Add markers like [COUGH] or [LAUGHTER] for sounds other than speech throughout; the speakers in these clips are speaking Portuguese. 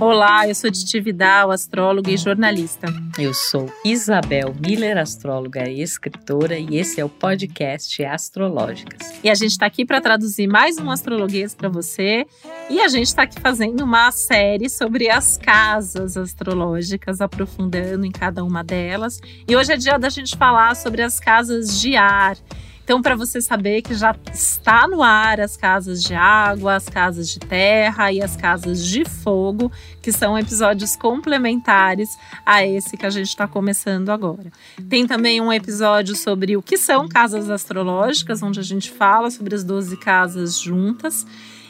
Olá, eu sou Titi Vidal, astróloga e jornalista. Eu sou Isabel Miller, astróloga e escritora, e esse é o podcast Astrológicas. E a gente está aqui para traduzir mais um astrologuês para você. E a gente está aqui fazendo uma série sobre as casas astrológicas, aprofundando em cada uma delas. E hoje é dia da gente falar sobre as casas de ar. Então, para você saber que já está no ar as casas de água, as casas de terra e as casas de fogo, que são episódios complementares a esse que a gente está começando agora. Tem também um episódio sobre o que são casas astrológicas, onde a gente fala sobre as 12 casas juntas.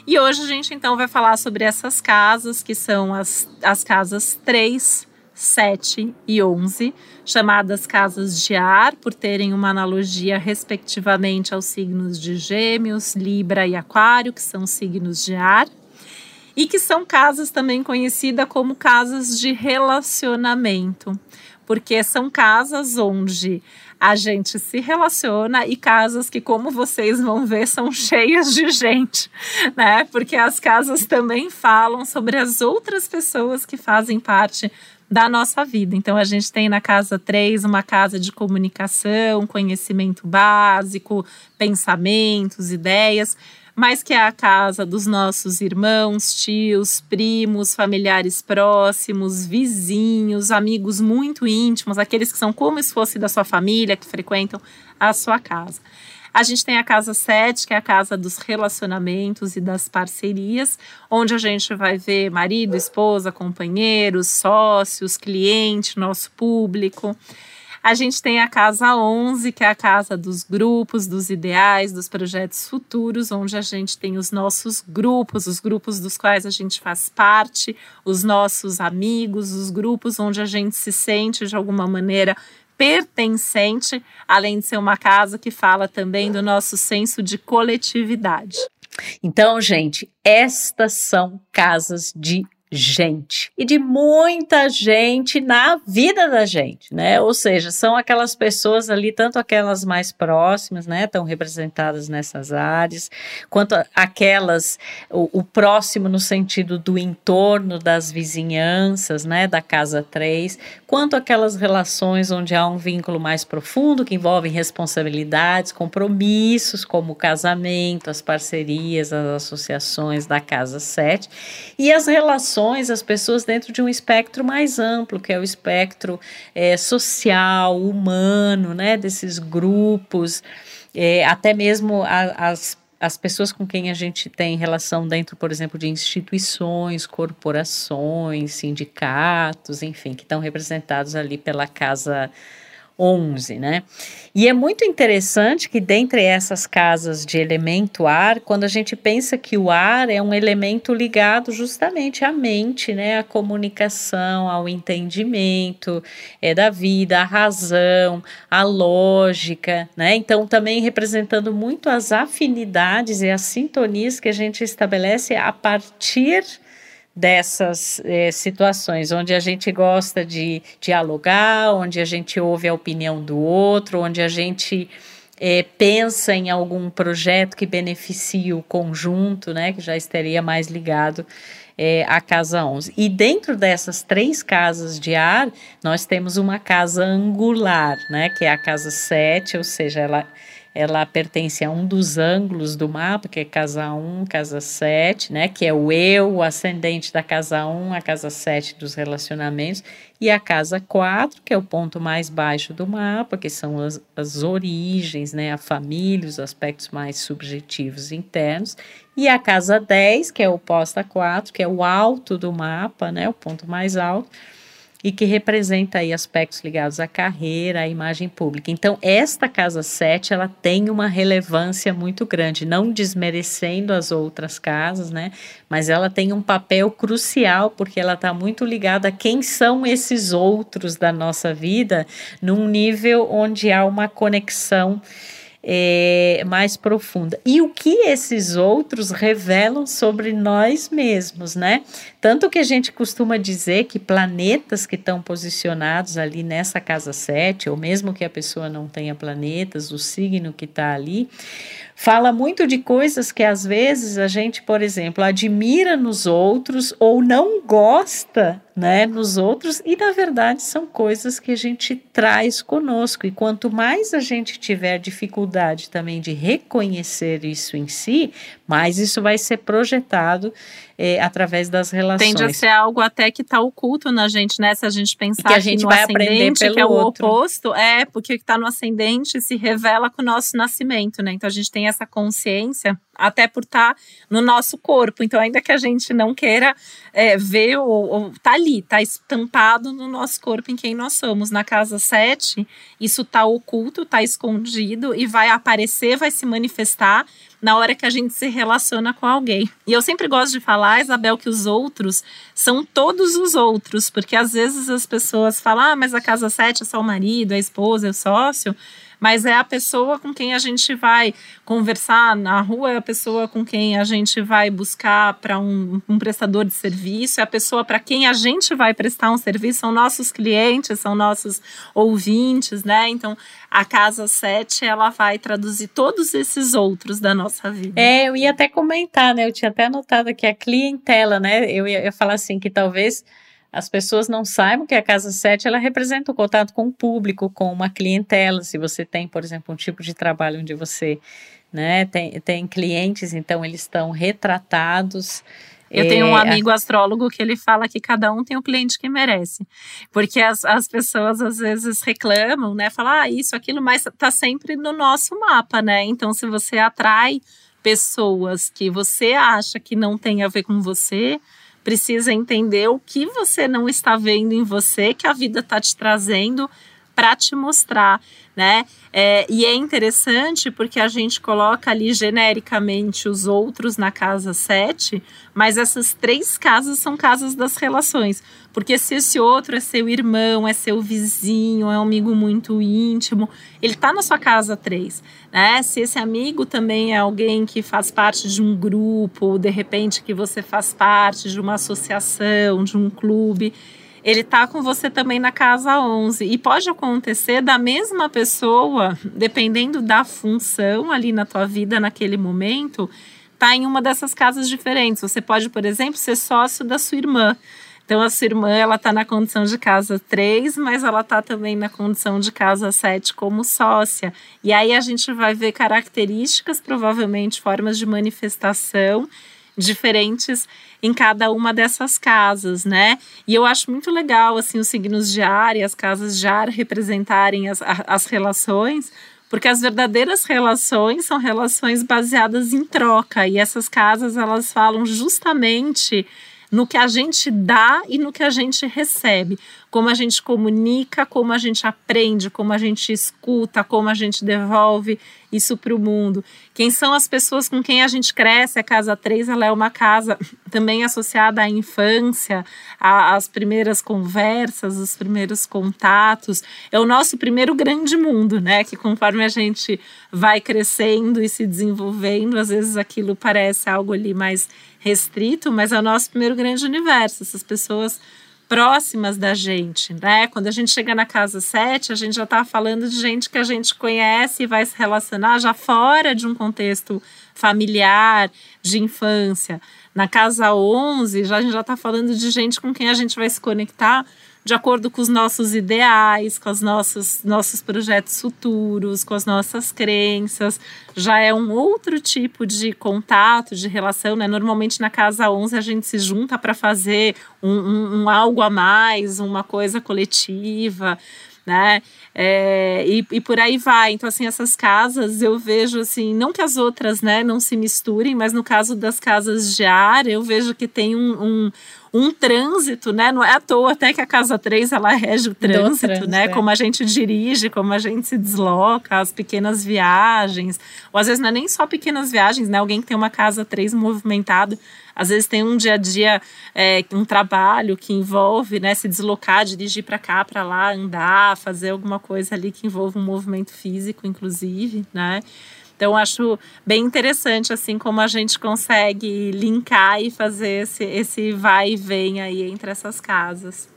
E hoje a gente então vai falar sobre essas casas, que são as, as casas 3, 7 e 11, chamadas casas de ar, por terem uma analogia respectivamente aos signos de Gêmeos, Libra e Aquário, que são signos de ar, e que são casas também conhecidas como casas de relacionamento, porque são casas onde a gente se relaciona e casas que, como vocês vão ver, são [LAUGHS] cheias de gente, né? Porque as casas também falam sobre as outras pessoas que fazem parte da nossa vida. Então, a gente tem na casa 3 uma casa de comunicação, conhecimento básico, pensamentos, ideias, mas que é a casa dos nossos irmãos, tios, primos, familiares próximos, vizinhos, amigos muito íntimos, aqueles que são como se fosse da sua família, que frequentam a sua casa. A gente tem a casa 7, que é a casa dos relacionamentos e das parcerias, onde a gente vai ver marido, esposa, companheiros, sócios, cliente, nosso público. A gente tem a casa 11, que é a casa dos grupos, dos ideais, dos projetos futuros, onde a gente tem os nossos grupos, os grupos dos quais a gente faz parte, os nossos amigos, os grupos onde a gente se sente de alguma maneira pertencente, além de ser uma casa que fala também do nosso senso de coletividade. Então, gente, estas são casas de gente e de muita gente na vida da gente, né? Ou seja, são aquelas pessoas ali, tanto aquelas mais próximas, né, estão representadas nessas áreas, quanto aquelas o, o, próximo no sentido do entorno das vizinhanças, né, da casa 3, quanto aquelas relações onde há um vínculo mais profundo que envolvem responsabilidades, compromissos, como o casamento, as parcerias, as associações da casa 7 e as relações as pessoas dentro de um espectro mais amplo, que é o espectro é, social, humano, né, desses grupos, é, até mesmo a, as as pessoas com quem a gente tem relação dentro, por exemplo, de instituições, corporações, sindicatos, enfim, que estão representados ali pela casa 11, né? E é muito interessante que dentre essas casas de elemento ar, quando a gente pensa que o ar é um elemento ligado justamente à mente, né, à comunicação, ao entendimento é da vida, à razão, à lógica, né? Então também representando muito as afinidades e as sintonias que a gente estabelece a partir dessas é, situações, onde a gente gosta de dialogar, onde a gente ouve a opinião do outro, onde a gente é, pensa em algum projeto que beneficie o conjunto, né, que já estaria mais ligado é, à casa 11. E dentro dessas três casas de ar, nós temos uma casa angular, né, que é a casa 7, ou seja, ela ela pertence a um dos ângulos do mapa, que é casa 1, casa 7, né? Que é o eu, o ascendente da casa 1, a casa 7 dos relacionamentos, e a casa 4, que é o ponto mais baixo do mapa, que são as, as origens, né? A família, os aspectos mais subjetivos internos, e a casa 10, que é oposta a 4, que é o alto do mapa, né? O ponto mais alto e que representa aí aspectos ligados à carreira, à imagem pública. Então, esta casa 7, ela tem uma relevância muito grande, não desmerecendo as outras casas, né? Mas ela tem um papel crucial porque ela está muito ligada a quem são esses outros da nossa vida, num nível onde há uma conexão é, mais profunda. E o que esses outros revelam sobre nós mesmos, né? Tanto que a gente costuma dizer que planetas que estão posicionados ali nessa casa 7, ou mesmo que a pessoa não tenha planetas, o signo que está ali, fala muito de coisas que às vezes a gente, por exemplo, admira nos outros ou não gosta, né, nos outros e na verdade são coisas que a gente traz conosco. E quanto mais a gente tiver dificuldade também de reconhecer isso em si, mais isso vai ser projetado é, através das relações. Tende a ser algo até que está oculto na gente, né? Se a gente pensar que a gente vai aprender pelo que é o outro. oposto, é porque o que está no ascendente se revela com o nosso nascimento, né? Então a gente tem essa consciência até por estar tá no nosso corpo. Então, ainda que a gente não queira é, ver, ou, ou tá ali, tá estampado no nosso corpo em quem nós somos. Na casa 7, isso tá oculto, tá escondido e vai aparecer, vai se manifestar na hora que a gente se relaciona com alguém. E eu sempre gosto de falar, Isabel, que os outros são todos os outros, porque às vezes as pessoas falam, ah, mas a casa 7 é só o marido, a esposa, é o sócio mas é a pessoa com quem a gente vai conversar na rua, é a pessoa com quem a gente vai buscar para um, um, prestador de serviço, é a pessoa para quem a gente vai prestar um serviço, são nossos clientes, são nossos ouvintes, né? Então, a Casa 7, ela vai traduzir todos esses outros da nossa vida. É, eu ia até comentar, né? Eu tinha até anotado aqui a clientela, né? Eu ia, ia falar assim, que talvez as pessoas não saibam que a casa 7 ela representa o contato com o público, com uma clientela. Se você tem, por exemplo, um tipo de trabalho onde você né, tem, tem clientes, então eles estão retratados. Eu tenho um é, amigo astrólogo que ele fala que cada um tem o cliente que merece. Porque as, as pessoas às vezes reclamam, né? Falam, ah, isso, aquilo, mas tá sempre no nosso mapa, né? Então, se você atrai pessoas que você acha que não tem a ver com você, precisa entender o que você não está vendo em você, que a vida está te trazendo para te mostrar, né? É, e é interessante porque a gente coloca ali genericamente os outros na casa 7, mas essas três casas são casas das relações. Porque se esse outro é seu irmão, é seu vizinho, é um amigo muito íntimo, ele está na sua casa 3, né? Se esse amigo também é alguém que faz parte de um grupo, ou de repente que você faz parte de uma associação, de um clube, ele tá com você também na casa 11. E pode acontecer da mesma pessoa, dependendo da função ali na tua vida naquele momento, tá em uma dessas casas diferentes. Você pode, por exemplo, ser sócio da sua irmã. Então a sua irmã, ela tá na condição de casa 3, mas ela tá também na condição de casa 7 como sócia. E aí a gente vai ver características, provavelmente formas de manifestação diferentes em cada uma dessas casas, né? E eu acho muito legal, assim, os signos de ar e as casas de ar representarem as, as relações, porque as verdadeiras relações são relações baseadas em troca, e essas casas, elas falam justamente no que a gente dá e no que a gente recebe. Como a gente comunica, como a gente aprende, como a gente escuta, como a gente devolve isso para o mundo. Quem são as pessoas com quem a gente cresce? A casa 3 ela é uma casa [LAUGHS] também associada à infância, às primeiras conversas, os primeiros contatos. É o nosso primeiro grande mundo, né? Que conforme a gente vai crescendo e se desenvolvendo, às vezes aquilo parece algo ali mais restrito, mas é o nosso primeiro grande universo. Essas pessoas próximas da gente, né? Quando a gente chega na casa 7, a gente já está falando de gente que a gente conhece e vai se relacionar já fora de um contexto familiar, de infância. Na casa 11, já, a gente já está falando de gente com quem a gente vai se conectar de acordo com os nossos ideais, com os nossos, nossos projetos futuros, com as nossas crenças. Já é um outro tipo de contato, de relação, né? Normalmente na casa 11 a gente se junta para fazer um, um, um algo a mais, uma coisa coletiva né? É, e, e por aí vai. Então, assim, essas casas eu vejo assim, não que as outras, né, não se misturem, mas no caso das casas de ar, eu vejo que tem um, um, um trânsito, né? Não é à toa até que a casa 3 ela rege o trânsito, trânsito né? É. Como a gente dirige, como a gente se desloca, as pequenas viagens. Ou às vezes não é nem só pequenas viagens, né? Alguém que tem uma casa 3 movimentado, às vezes tem um dia a dia, é, um trabalho que envolve né, se deslocar, dirigir para cá, para lá, andar, fazer alguma coisa ali que envolva um movimento físico, inclusive, né? Então, acho bem interessante, assim, como a gente consegue linkar e fazer esse, esse vai e vem aí entre essas casas.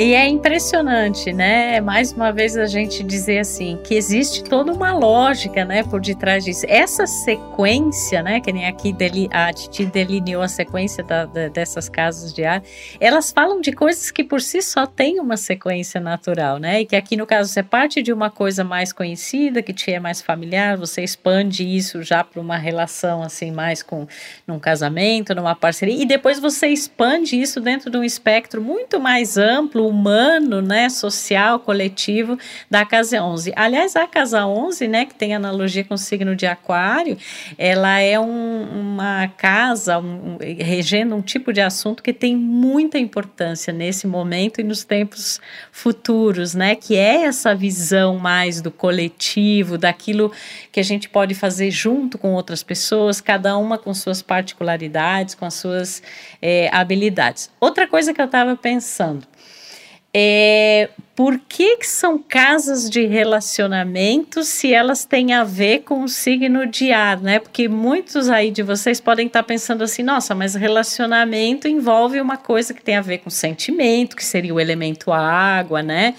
E é impressionante, né? Mais uma vez a gente dizer assim que existe toda uma lógica, né, por detrás disso. Essa sequência, né, que nem aqui deli, a Titi delineou a sequência da, da, dessas casas de ar, elas falam de coisas que por si só têm uma sequência natural, né? E que aqui no caso você parte de uma coisa mais conhecida, que te é mais familiar, você expande isso já para uma relação assim mais com num casamento, numa parceria, e depois você expande isso dentro de um espectro muito mais amplo humano, né, social, coletivo da casa 11. Aliás, a casa 11, né, que tem analogia com o signo de aquário, ela é um, uma casa um, regendo um tipo de assunto que tem muita importância nesse momento e nos tempos futuros, né, que é essa visão mais do coletivo, daquilo que a gente pode fazer junto com outras pessoas, cada uma com suas particularidades, com as suas é, habilidades. Outra coisa que eu estava pensando, é, por que, que são casas de relacionamento se elas têm a ver com o signo de ar, né? Porque muitos aí de vocês podem estar pensando assim, nossa, mas relacionamento envolve uma coisa que tem a ver com sentimento, que seria o elemento água, né?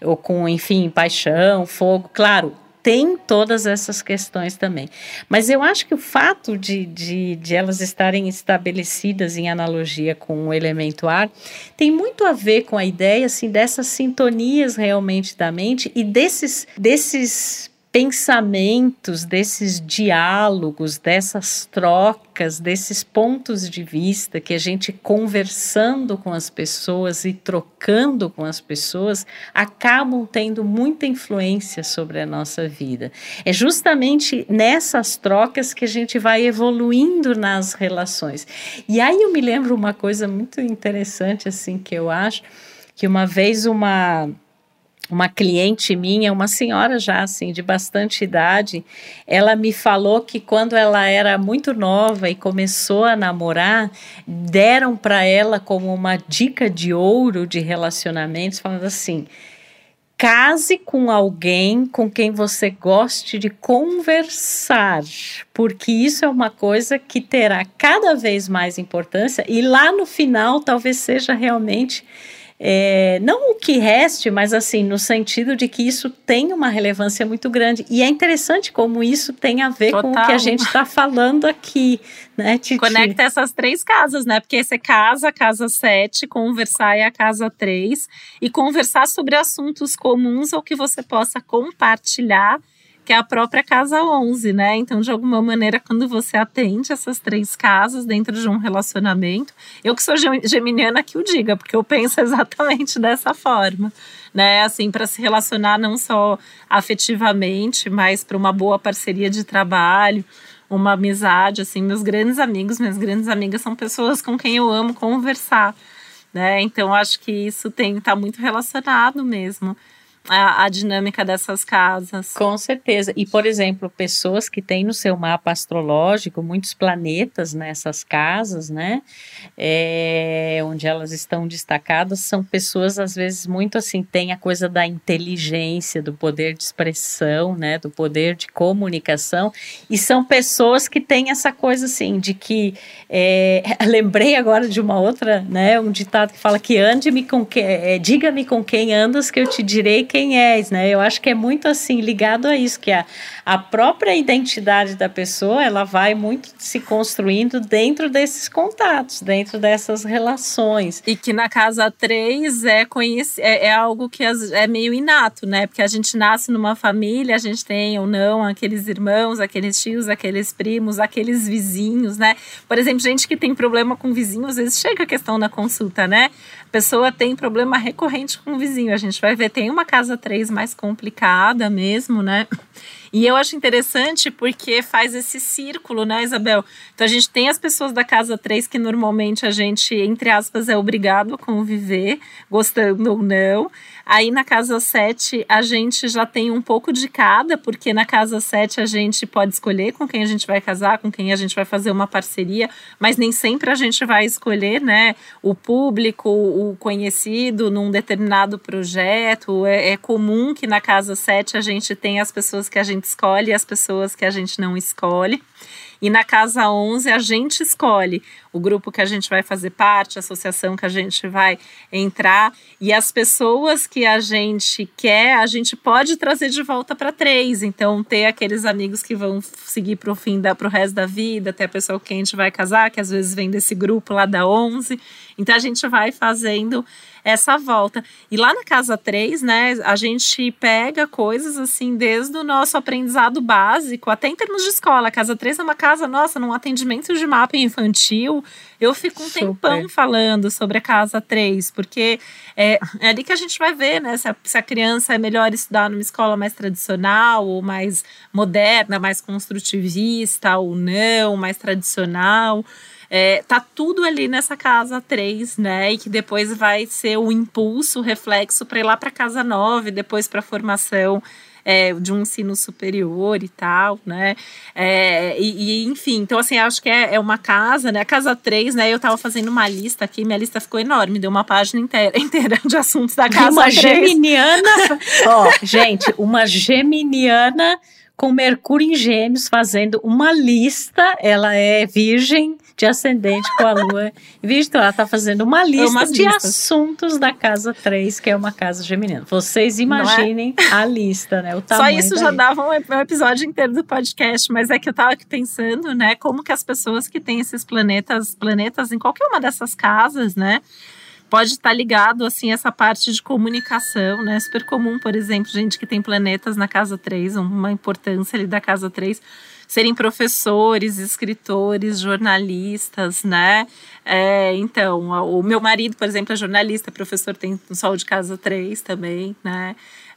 Ou com, enfim, paixão, fogo. Claro, tem todas essas questões também. Mas eu acho que o fato de, de, de, elas estarem estabelecidas em analogia com o elemento ar tem muito a ver com a ideia assim, dessas sintonias realmente da mente e desses, desses pensamentos, desses diálogos, dessas trocas, desses pontos de vista que a gente conversando com as pessoas e trocando com as pessoas acabam tendo muita influência sobre a nossa vida. É justamente nessas trocas que a gente vai evoluindo nas relações. E aí eu me lembro uma coisa muito interessante assim que eu acho que uma vez uma uma cliente minha, uma senhora já assim de bastante idade, ela me falou que quando ela era muito nova e começou a namorar, deram para ela como uma dica de ouro de relacionamentos, falando assim: case com alguém com quem você goste de conversar, porque isso é uma coisa que terá cada vez mais importância e lá no final talvez seja realmente é, não o que reste, mas assim, no sentido de que isso tem uma relevância muito grande. E é interessante como isso tem a ver Total. com o que a gente está falando aqui, né, Titi? Conecta essas três casas, né? Porque você casa, casa 7, conversar é a casa 3, e conversar sobre assuntos comuns ou que você possa compartilhar que é a própria casa 11, né? Então, de alguma maneira, quando você atende essas três casas dentro de um relacionamento, eu que sou geminiana que o diga, porque eu penso [LAUGHS] exatamente dessa forma, né? Assim, para se relacionar não só afetivamente, mas para uma boa parceria de trabalho, uma amizade, assim, meus grandes amigos, minhas grandes amigas são pessoas com quem eu amo conversar, né? Então, acho que isso tem tá muito relacionado mesmo a, a, dinâmica dessas casas. Com certeza. E, por exemplo, pessoas que têm no seu mapa astrológico muitos planetas nessas casas, né? É, onde elas estão destacadas, são pessoas, às vezes, muito assim, tem a coisa da inteligência, do poder de expressão, né? Do poder de comunicação. E são pessoas que têm essa coisa, assim, de que. É, [LAUGHS] lembrei agora de uma outra, né? Um ditado que fala que ande-me com quem. É, Diga-me com quem andas, que eu te direi quem és, né? Eu acho que é muito assim ligado a isso, que a, a própria identidade da pessoa ela vai muito se construindo dentro desses contatos, dentro dessas relações. E que na casa 3 é, conhece, é, é algo que é meio inato, né? Porque a gente nasce numa família, a gente tem ou não aqueles irmãos, aqueles tios, aqueles primos, aqueles vizinhos, né? Por exemplo, gente que tem problema com vizinho, às vezes chega a questão na consulta, né? A pessoa tem problema recorrente com o vizinho. A gente vai ver, tem uma casa casa 3 mais complicada mesmo, né? E eu acho interessante porque faz esse círculo, né, Isabel? Então a gente tem as pessoas da casa 3 que normalmente a gente, entre aspas, é obrigado a conviver, gostando ou não. Aí na casa 7 a gente já tem um pouco de cada, porque na casa 7 a gente pode escolher com quem a gente vai casar, com quem a gente vai fazer uma parceria, mas nem sempre a gente vai escolher, né, o público, o conhecido num determinado projeto. É, é comum que na casa 7 a gente tenha as pessoas que a gente escolhe e as pessoas que a gente não escolhe. E na casa 11 a gente escolhe o grupo que a gente vai fazer parte, a associação que a gente vai entrar e as pessoas que a gente quer, a gente pode trazer de volta para três. Então ter aqueles amigos que vão seguir para o fim da pro resto da vida, ter a pessoa que a gente vai casar, que às vezes vem desse grupo lá da 11. Então a gente vai fazendo essa volta. E lá na casa 3, né, a gente pega coisas assim desde o nosso aprendizado básico, até em termos de escola. A casa 3 é uma casa, nossa, num atendimento de mapa infantil, eu fico um Super. tempão falando sobre a casa 3, porque é, é, ali que a gente vai ver, né, se a, se a criança é melhor estudar numa escola mais tradicional ou mais moderna, mais construtivista ou não, mais tradicional. É, tá tudo ali nessa casa 3, né? E que depois vai ser o impulso, o reflexo para ir lá para casa 9, depois para a formação é, de um ensino superior e tal, né? É, e, e, enfim, então assim, acho que é, é, uma casa, né? A casa 3, né? Eu tava fazendo uma lista aqui, minha lista ficou enorme, deu uma página inteira, [LAUGHS] inteira de assuntos da casa uma 3. geminiana, [LAUGHS] ó, gente, uma geminiana com Mercúrio em Gêmeos fazendo uma lista, ela é virgem, de ascendente com a lua. Visto, ela está fazendo uma lista de listas. assuntos da casa 3, que é uma casa geminiana. Vocês é? imaginem é? a lista, né? O Só isso já dava um episódio inteiro do podcast, mas é que eu estava aqui pensando, né, como que as pessoas que têm esses planetas, planetas em qualquer uma dessas casas, né, pode estar ligado assim essa parte de comunicação, né? Super comum, por exemplo, gente que tem planetas na casa 3, uma importância ali da casa 3 serem professores, escritores, jornalistas, né? É, então, o meu marido, por exemplo, é jornalista, professor, tem um Sol de Casa 3 também, né?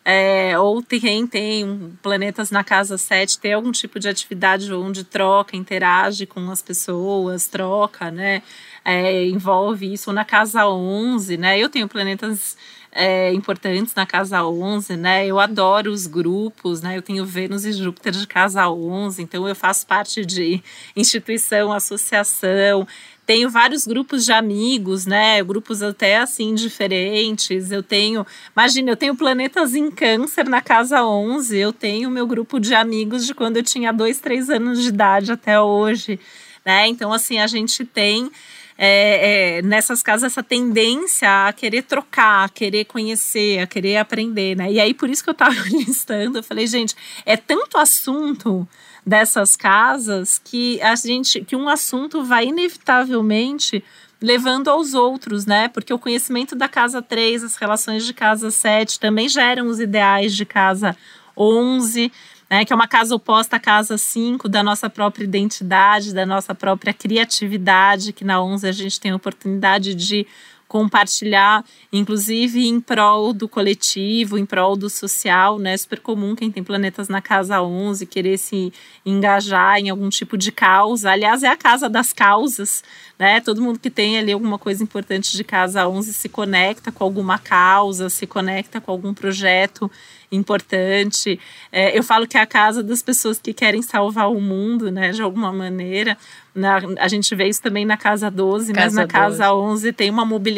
É, ou quem tem planetas na casa 7 tem algum tipo de atividade onde troca, interage com as pessoas, troca, né? É, envolve isso. Ou na casa 11, né? Eu tenho planetas é, importantes na casa 11, né? Eu adoro os grupos, né? Eu tenho Vênus e Júpiter de casa 11, então eu faço parte de instituição, associação, tenho vários grupos de amigos, né? Grupos até assim diferentes. Eu tenho, imagina, eu tenho planetas em câncer na casa 11. Eu tenho meu grupo de amigos de quando eu tinha dois, três anos de idade até hoje, né? Então, assim, a gente tem é, é, nessas casas essa tendência a querer trocar, a querer conhecer, a querer aprender, né? E aí por isso que eu estava [LAUGHS] listando, eu falei, gente, é tanto assunto dessas casas que a gente, que um assunto vai inevitavelmente levando aos outros, né? Porque o conhecimento da casa 3, as relações de casa 7 também geram os ideais de casa 11 né, que é uma casa oposta à casa 5 da nossa própria identidade, da nossa própria criatividade, que na 11 a gente tem a oportunidade de compartilhar, inclusive em prol do coletivo, em prol do social, né? É super comum quem tem planetas na casa 11 querer se engajar em algum tipo de causa. Aliás, é a casa das causas, né? Todo mundo que tem ali alguma coisa importante de casa 11 se conecta com alguma causa, se conecta com algum projeto importante. É, eu falo que é a casa das pessoas que querem salvar o mundo, né, de alguma maneira. Na, a gente vê isso também na casa 12, casa mas na 12. casa 11 tem uma mobilização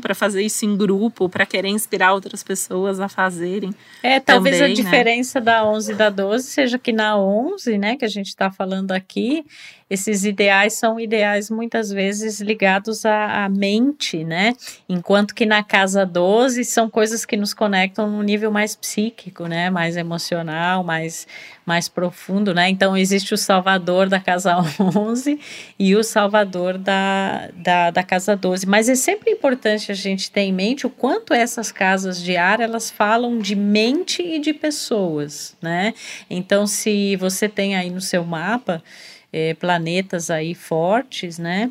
para fazer isso em grupo, para querer inspirar outras pessoas a fazerem. É, talvez também, a né? diferença da 11 e da 12 seja que na 11, né, que a gente está falando aqui, esses ideais são ideais muitas vezes ligados à, à, mente, né? Enquanto que na casa 12 são coisas que nos conectam num nível mais psíquico, né? Mais emocional, mais, mais profundo, né? Então existe o salvador da casa [LAUGHS] 11 e o salvador da, da, da casa 12. Mas é sempre importante a gente ter em mente o quanto essas casas de ar, elas falam de mente e de pessoas, né? Então se você tem aí no seu mapa é, planetas aí fortes, né?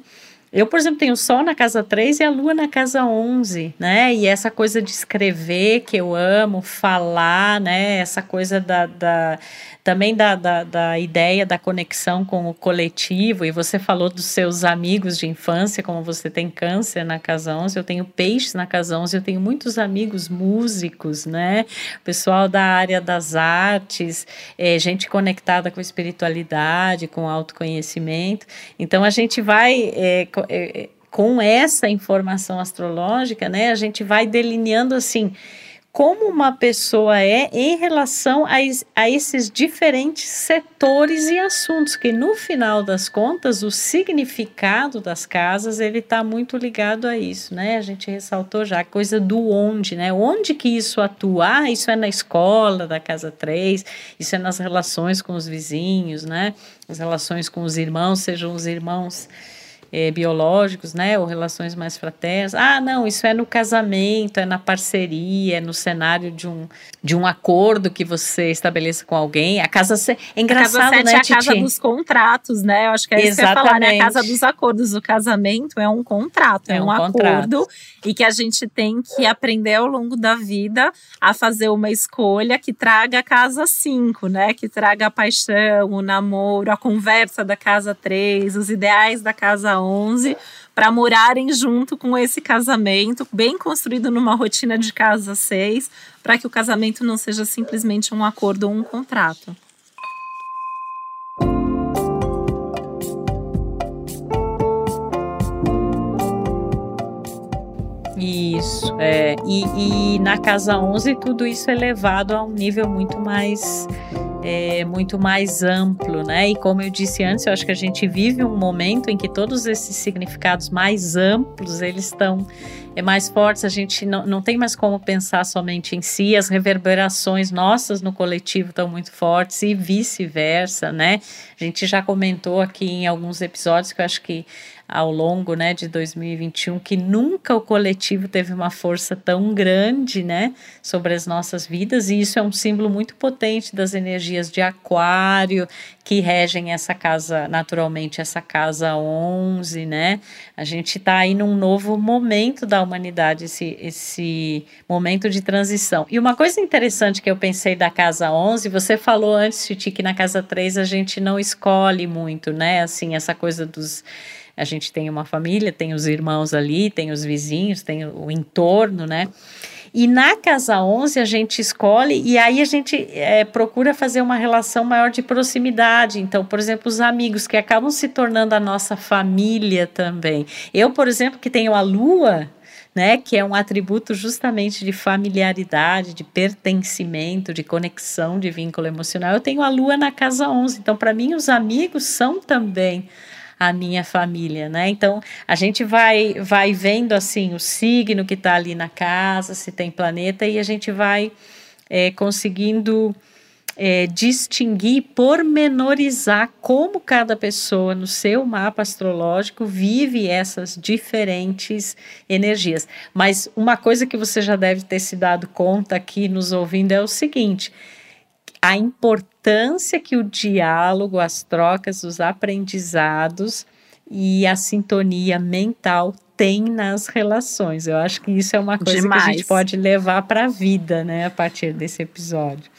Eu, por exemplo, tenho o Sol na casa 3 e a Lua na casa 11, né? E essa coisa de escrever que eu amo, falar, né? Essa coisa da, da também da, da, da, ideia da conexão com o coletivo, e você falou dos seus amigos de infância, como você tem câncer na casa 11, eu tenho peixes na casa 11, eu tenho muitos amigos músicos, né? Pessoal da área das artes, é, gente conectada com a espiritualidade, com autoconhecimento. Então, a gente vai. É, com essa informação astrológica, né, a gente vai delineando assim como uma pessoa é em relação a, a esses diferentes setores e assuntos, que no final das contas o significado das casas ele está muito ligado a isso, né? A gente ressaltou já a coisa do onde, né? Onde que isso atua? Ah, isso é na escola da casa 3, isso é nas relações com os vizinhos, né? As relações com os irmãos, sejam os irmãos é, biológicos, né, ou relações mais fraternas. Ah, não, isso é no casamento, é na parceria, é no cenário de um, de um acordo que você estabeleça com alguém. A casa se... é engraçado, a casa né, é a Titi? casa dos contratos, né? Eu acho que é isso Exatamente. que eu falar, né? A casa dos acordos. O casamento é um contrato, é, é um, um acordo e que a gente tem que aprender ao longo da vida a fazer uma escolha que traga a casa 5, né? Que traga a paixão, o namoro, a conversa da casa 3, os ideais da casa 11 para morarem junto com esse casamento, bem construído numa rotina de casa 6, para que o casamento não seja simplesmente um acordo ou um contrato. Isso, é. E, e na casa 11 tudo isso é levado a um nível muito mais é, muito mais amplo, né? E como eu disse antes, eu acho que a gente vive um momento em que todos esses significados mais amplos eles estão é mais fortes, a gente não, não tem mais como pensar somente em si, as reverberações nossas no coletivo estão muito fortes e vice-versa, né? A gente já comentou aqui em alguns episódios que eu acho que ao longo né, de 2021, que nunca o coletivo teve uma força tão grande né, sobre as nossas vidas, e isso é um símbolo muito potente das energias de Aquário, que regem essa casa, naturalmente, essa casa 11, né? A gente está aí num novo momento da humanidade, esse, esse momento de transição. E uma coisa interessante que eu pensei da casa 11, você falou antes, Titi, que na casa 3 a gente não escolhe muito, né? Assim, essa coisa dos a gente tem uma família, tem os irmãos ali, tem os vizinhos, tem o entorno, né? E na casa 11 a gente escolhe e aí a gente é, procura fazer uma relação maior de proximidade. Então, por exemplo, os amigos que acabam se tornando a nossa família também. Eu, por exemplo, que tenho a lua, né, que é um atributo justamente de familiaridade, de pertencimento, de conexão, de vínculo emocional. Eu tenho a lua na casa 11. Então, para mim, os amigos são também a minha família, né? Então a gente vai vai vendo assim o signo que está ali na casa, se tem planeta e a gente vai é, conseguindo é, distinguir, pormenorizar como cada pessoa no seu mapa astrológico vive essas diferentes energias. Mas uma coisa que você já deve ter se dado conta aqui nos ouvindo é o seguinte: a importância que o diálogo, as trocas, os aprendizados e a sintonia mental tem nas relações. Eu acho que isso é uma coisa Demais. que a gente pode levar para a vida, né, a partir desse episódio.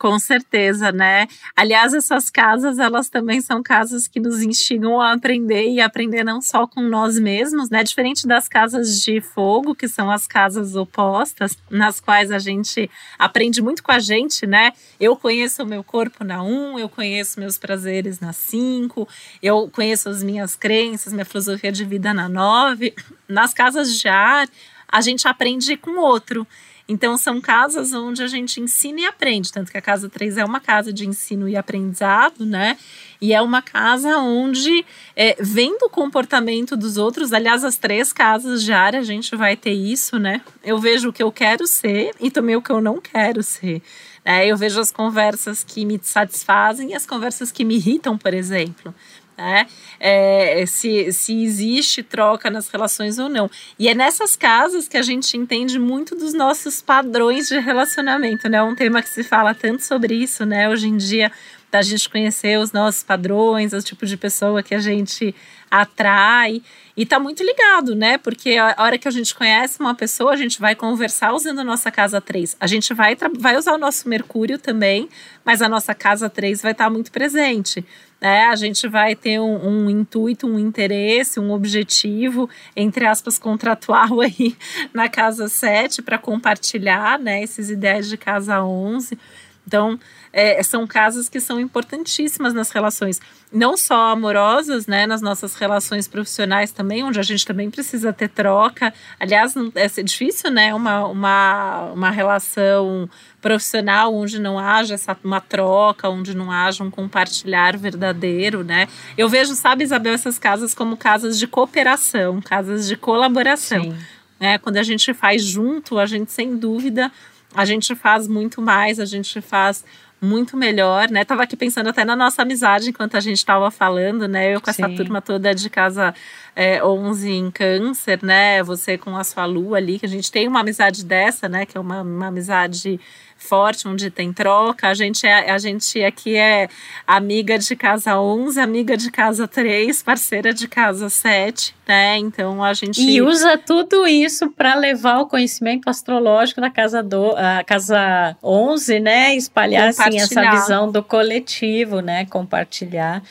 Com certeza, né? Aliás, essas casas, elas também são casas que nos instigam a aprender e aprender não só com nós mesmos, né? Diferente das casas de fogo, que são as casas opostas, nas quais a gente aprende muito com a gente, né? Eu conheço o meu corpo na 1, um, eu conheço meus prazeres na 5, eu conheço as minhas crenças, minha filosofia de vida na 9. Nas casas de ar, a gente aprende com o outro. Então, são casas onde a gente ensina e aprende. Tanto que a casa 3 é uma casa de ensino e aprendizado, né? E é uma casa onde, é, vendo o comportamento dos outros, aliás, as três casas de área, a gente vai ter isso, né? Eu vejo o que eu quero ser e também o que eu não quero ser. É, eu vejo as conversas que me satisfazem e as conversas que me irritam, por exemplo né? É, se, se existe troca nas relações ou não. E é nessas casas que a gente entende muito dos nossos padrões de relacionamento, né? Um tema que se fala tanto sobre isso, né? Hoje em dia, da gente conhecer os nossos padrões, o tipo de pessoa que a gente atrai. E tá muito ligado, né? Porque a hora que a gente conhece uma pessoa, a gente vai conversar usando a nossa casa 3. A gente vai, vai usar o nosso Mercúrio também, mas a nossa casa 3 vai estar tá muito presente. Né? A gente vai ter um, um, intuito, um interesse, um objetivo, entre aspas, contratual [LAUGHS] aí na casa 7 para compartilhar né, esses ideias de casa 11. Então, é, são casas que são importantíssimas nas relações, não só amorosas, né, nas nossas relações profissionais também, onde a gente também precisa ter troca. Aliás, é difícil, né, uma, uma, uma relação profissional onde não haja essa, uma troca, onde não haja um compartilhar verdadeiro, né? Eu vejo, sabe, Isabel, essas casas como casas de cooperação, casas de colaboração. Sim. Né? Quando a gente faz junto, a gente sem dúvida a gente faz muito mais, a gente faz muito melhor, né? Tava aqui pensando até na nossa amizade enquanto a gente estava falando, né? Eu com essa Sim. turma toda de casa é, 11 em câncer, né? Você com a sua lua ali, que a gente tem uma amizade dessa, né? Que é uma, uma amizade forte, onde tem troca. A gente, é, a gente aqui é amiga de casa 11, amiga de casa 3, parceira de casa 7, né? Então a gente. E usa tudo isso para levar o conhecimento astrológico da casa, do, a casa 11, né? Espalhar assim, essa visão do coletivo, né? Compartilhar.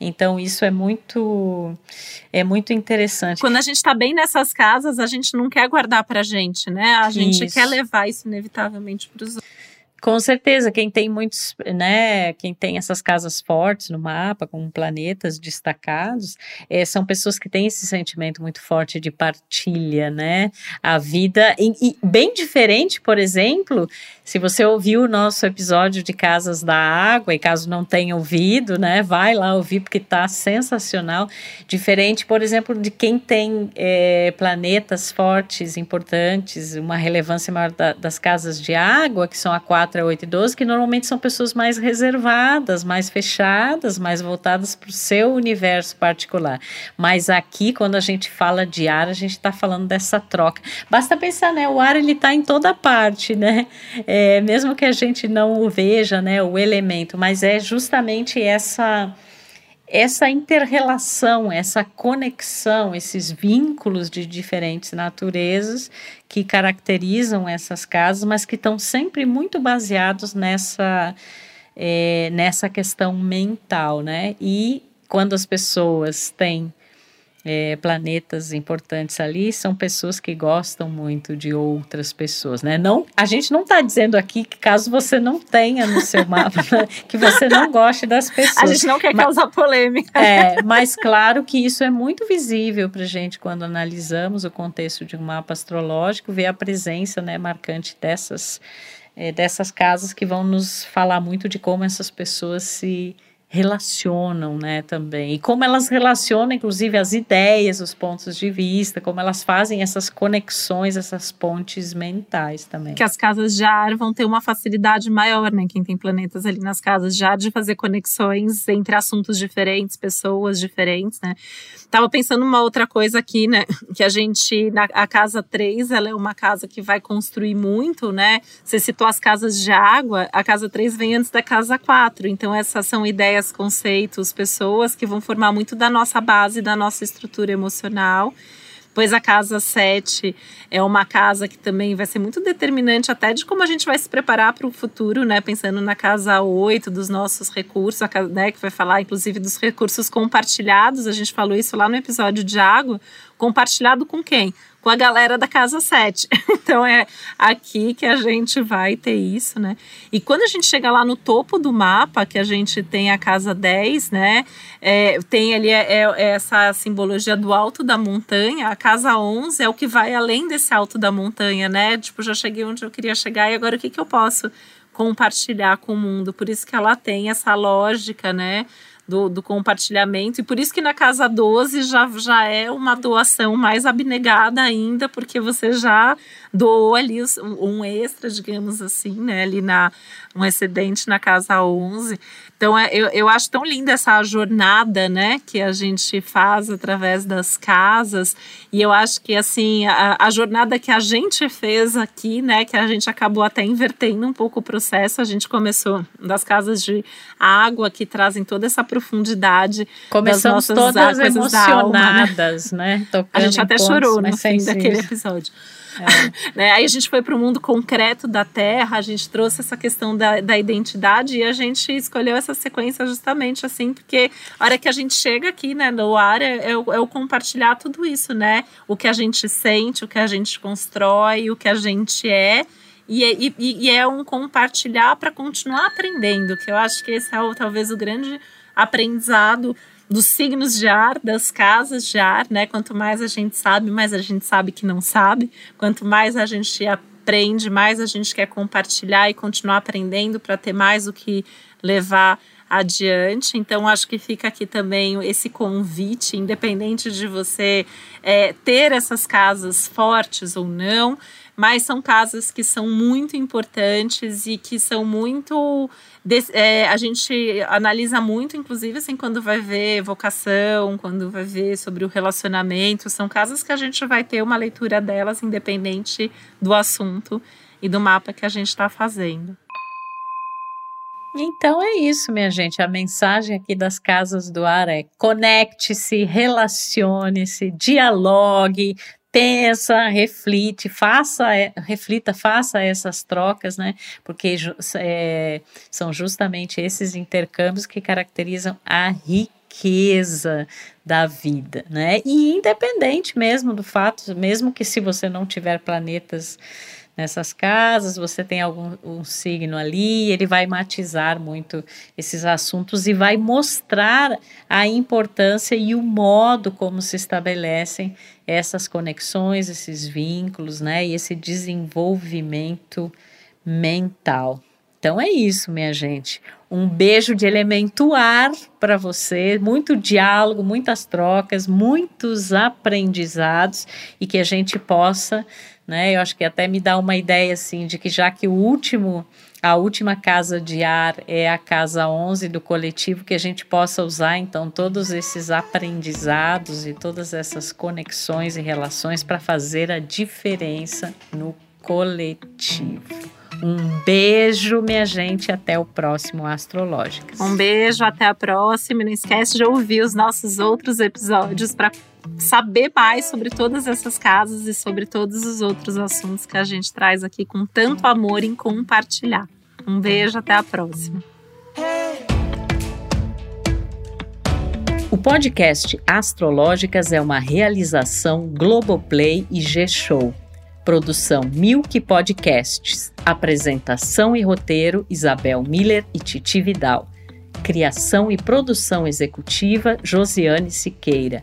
Então isso é muito é muito interessante. Quando a gente está bem nessas casas, a gente não quer guardar para a gente, né? A gente isso. quer levar isso inevitavelmente para os outros. Com certeza, quem tem muitos, né, quem tem essas casas fortes no mapa, com planetas destacados, é, são pessoas que têm esse sentimento muito forte de partilha, né? A vida, e, e, bem diferente, por exemplo, se você ouviu o nosso episódio de Casas da Água, e caso não tenha ouvido, né, vai lá ouvir, porque tá sensacional. Diferente, por exemplo, de quem tem é, planetas fortes, importantes, uma relevância maior da, das casas de água, que são a 4 4 a 8 e 12, que normalmente são pessoas mais reservadas, mais fechadas, mais voltadas para o seu universo particular. Mas aqui, quando a gente fala de ar, a gente está falando dessa troca. Basta pensar, né? O ar ele está em toda parte, né? É, mesmo que a gente não o veja, né? O elemento, mas é justamente essa essa interrelação, essa conexão, esses vínculos de diferentes naturezas que caracterizam essas casas, mas que estão sempre muito baseados nessa, é, nessa questão mental, né? E quando as pessoas têm é, planetas importantes ali são pessoas que gostam muito de outras pessoas, né? Não, a gente não está dizendo aqui que caso você não tenha no seu [LAUGHS] mapa, que você não goste das pessoas. A gente não quer mas, causar polêmica. É, mas claro que isso é muito visível para gente quando analisamos o contexto de um mapa astrológico, ver a presença, né, marcante dessas é, dessas casas que vão nos falar muito de como essas pessoas se relacionam, né, também. E como elas relacionam, inclusive, as ideias, os pontos de vista, como elas fazem essas conexões, essas pontes mentais também. Que as casas de ar vão ter uma facilidade maior, né, quem tem planetas ali nas casas de ar, de fazer conexões entre assuntos diferentes, pessoas diferentes, né. Tava pensando uma outra coisa aqui, né, [LAUGHS] que a gente, na a casa 3, ela é uma casa que vai construir muito, né, você citou as casas de água, a casa 3 vem antes da casa 4, então essas são ideias ideias, conceitos, pessoas que vão formar muito da nossa base, da nossa estrutura emocional. Pois a casa 7 é uma casa que também vai ser muito determinante até de como a gente vai se preparar para o futuro, né? Pensando na casa 8 dos nossos recursos, a casa, né, que vai falar inclusive dos recursos compartilhados. A gente falou isso lá no episódio de água. Compartilhado com quem? Com a galera da Casa 7. [LAUGHS] Então é aqui que a gente vai ter isso, né? E quando a gente chega lá no topo do mapa, que a gente tem a Casa 10, né? É, tem ali é, é, essa simbologia do alto da montanha. A Casa 11 é o que vai além desse alto da montanha, né? Tipo, já cheguei onde eu queria chegar e agora o que, que eu posso compartilhar com o mundo? Por isso que ela tem essa lógica, né? Do, do, compartilhamento. E por isso que na casa 12 já, já é uma doação mais abnegada ainda, porque você já doou ali um extra, digamos assim, né? Ali na um excedente na casa 11. Então, é, eu, eu acho tão linda essa jornada, né, que a gente faz através das casas. E eu acho que, assim, a, a jornada que a gente fez aqui, né, que a gente acabou até invertendo um pouco o processo. A gente começou das casas de água que trazem toda essa profundidade. Começamos das nossas todas emocionadas, alma, né? né? [LAUGHS] a gente até chorou no fim daquele episódio. É. né? Aí a gente foi para o mundo concreto da Terra, a gente trouxe essa questão da, da identidade e a gente escolheu essa sequência justamente assim, porque a hora que a gente chega aqui, né, no ar, é, é, é o compartilhar tudo isso, né? O que a gente sente, o que a gente constrói, o que a gente é. E, e, e é um compartilhar para continuar aprendendo, que eu acho que esse é o, talvez o grande aprendizado dos signos de ar, das casas de ar, né? Quanto mais a gente sabe, mais a gente sabe que não sabe. Quanto mais a gente aprende, mais a gente quer compartilhar e continuar aprendendo para ter mais o que levar adiante. Então, acho que fica aqui também esse convite, independente de você é, ter essas casas fortes ou não, mas são casas que são muito importantes e que são muito. É, a gente analisa muito, inclusive, assim, quando vai ver vocação, quando vai ver sobre o relacionamento. São casas que a gente vai ter uma leitura delas, independente do assunto e do mapa que a gente está fazendo. Então é isso, minha gente. A mensagem aqui das casas do ar é: conecte-se, relacione-se, dialogue, pensa, reflite, faça, é, reflita, faça essas trocas, né? Porque é, são justamente esses intercâmbios que caracterizam a riqueza da vida, né? E independente mesmo do fato, mesmo que se você não tiver planetas nessas casas, você tem algum um signo ali, ele vai matizar muito esses assuntos e vai mostrar a importância e o modo como se estabelecem essas conexões, esses vínculos, né, e esse desenvolvimento mental. Então é isso, minha gente. Um beijo de elemento ar para você, muito diálogo, muitas trocas, muitos aprendizados e que a gente possa né? Eu acho que até me dá uma ideia assim de que já que o último a última casa de ar é a casa 11 do coletivo que a gente possa usar então todos esses aprendizados e todas essas conexões e relações para fazer a diferença no coletivo. Um beijo, minha gente, até o próximo Astrológicas. Um beijo, até a próxima. Não esquece de ouvir os nossos outros episódios para saber mais sobre todas essas casas e sobre todos os outros assuntos que a gente traz aqui com tanto amor em compartilhar. Um beijo, até a próxima. O podcast Astrológicas é uma realização Globoplay e G-Show. Produção Milk Podcasts. Apresentação e roteiro Isabel Miller e Titi Vidal. Criação e produção executiva Josiane Siqueira.